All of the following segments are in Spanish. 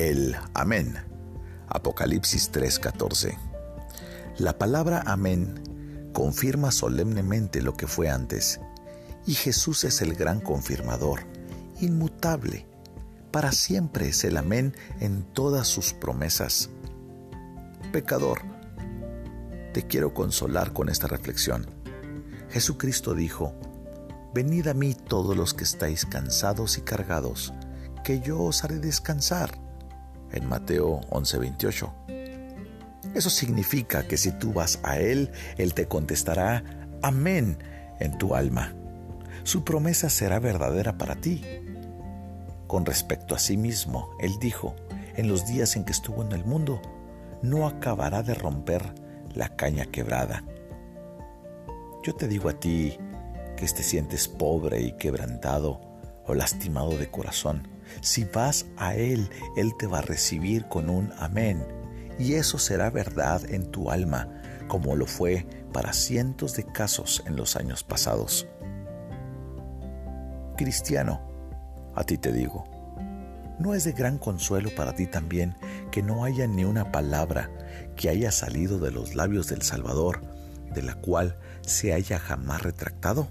El amén. Apocalipsis 3:14. La palabra amén confirma solemnemente lo que fue antes, y Jesús es el gran confirmador, inmutable. Para siempre es el amén en todas sus promesas. Pecador, te quiero consolar con esta reflexión. Jesucristo dijo, Venid a mí todos los que estáis cansados y cargados, que yo os haré descansar. En Mateo 11:28. Eso significa que si tú vas a Él, Él te contestará amén en tu alma. Su promesa será verdadera para ti. Con respecto a sí mismo, Él dijo, en los días en que estuvo en el mundo, no acabará de romper la caña quebrada. Yo te digo a ti, que te sientes pobre y quebrantado o lastimado de corazón, si vas a Él, Él te va a recibir con un amén. Y eso será verdad en tu alma, como lo fue para cientos de casos en los años pasados. Cristiano, a ti te digo, ¿no es de gran consuelo para ti también que no haya ni una palabra que haya salido de los labios del Salvador de la cual se haya jamás retractado?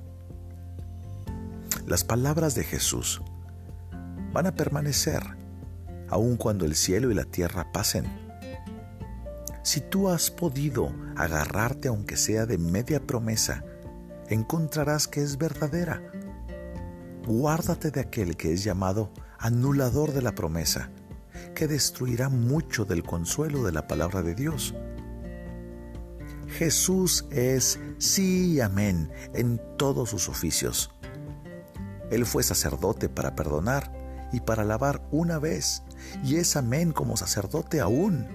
Las palabras de Jesús van a permanecer aun cuando el cielo y la tierra pasen. Si tú has podido agarrarte aunque sea de media promesa, encontrarás que es verdadera. Guárdate de aquel que es llamado anulador de la promesa, que destruirá mucho del consuelo de la palabra de Dios. Jesús es sí y amén en todos sus oficios. Él fue sacerdote para perdonar y para alabar una vez, y es amén como sacerdote aún.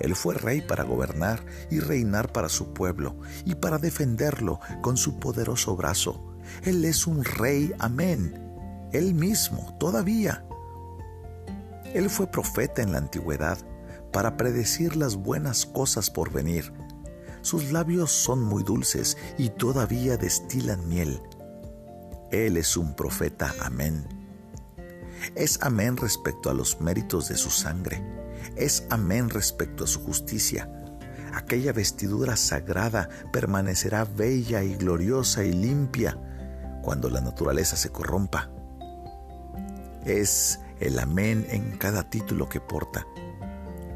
Él fue rey para gobernar y reinar para su pueblo y para defenderlo con su poderoso brazo. Él es un rey, amén. Él mismo, todavía. Él fue profeta en la antigüedad para predecir las buenas cosas por venir. Sus labios son muy dulces y todavía destilan miel. Él es un profeta, amén. Es amén respecto a los méritos de su sangre. Es amén respecto a su justicia. Aquella vestidura sagrada permanecerá bella y gloriosa y limpia cuando la naturaleza se corrompa. Es el amén en cada título que porta.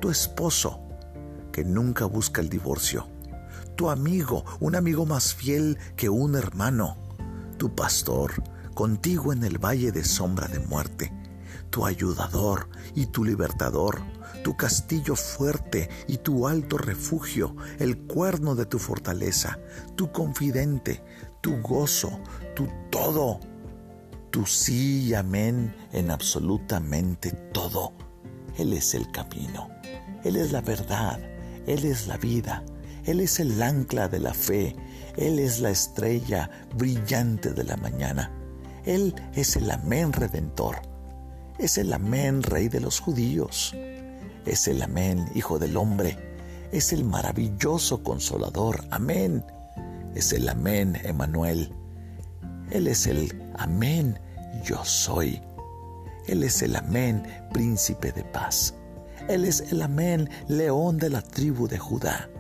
Tu esposo, que nunca busca el divorcio. Tu amigo, un amigo más fiel que un hermano tu pastor, contigo en el valle de sombra de muerte, tu ayudador y tu libertador, tu castillo fuerte y tu alto refugio, el cuerno de tu fortaleza, tu confidente, tu gozo, tu todo, tu sí y amén en absolutamente todo. Él es el camino, Él es la verdad, Él es la vida, Él es el ancla de la fe, él es la estrella brillante de la mañana. Él es el amén redentor. Es el amén rey de los judíos. Es el amén hijo del hombre. Es el maravilloso consolador. Amén. Es el amén Emanuel. Él es el amén yo soy. Él es el amén príncipe de paz. Él es el amén león de la tribu de Judá.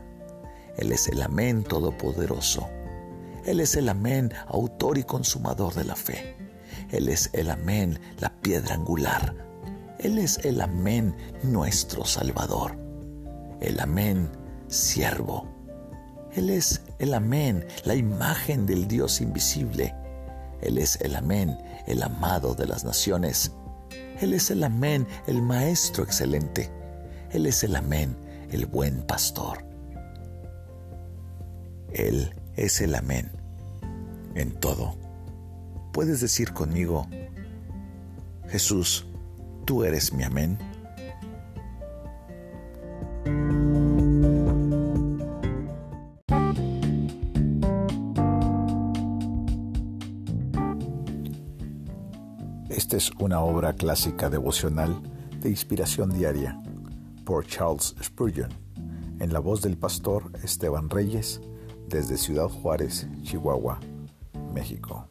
Él es el amén todopoderoso. Él es el amén autor y consumador de la fe. Él es el amén la piedra angular. Él es el amén nuestro Salvador. El amén siervo. Él es el amén la imagen del Dios invisible. Él es el amén el amado de las naciones. Él es el amén el maestro excelente. Él es el amén el buen pastor. Él es el amén en todo. Puedes decir conmigo, Jesús, tú eres mi amén. Esta es una obra clásica devocional de inspiración diaria por Charles Spurgeon, en la voz del pastor Esteban Reyes, desde Ciudad Juárez, Chihuahua, México.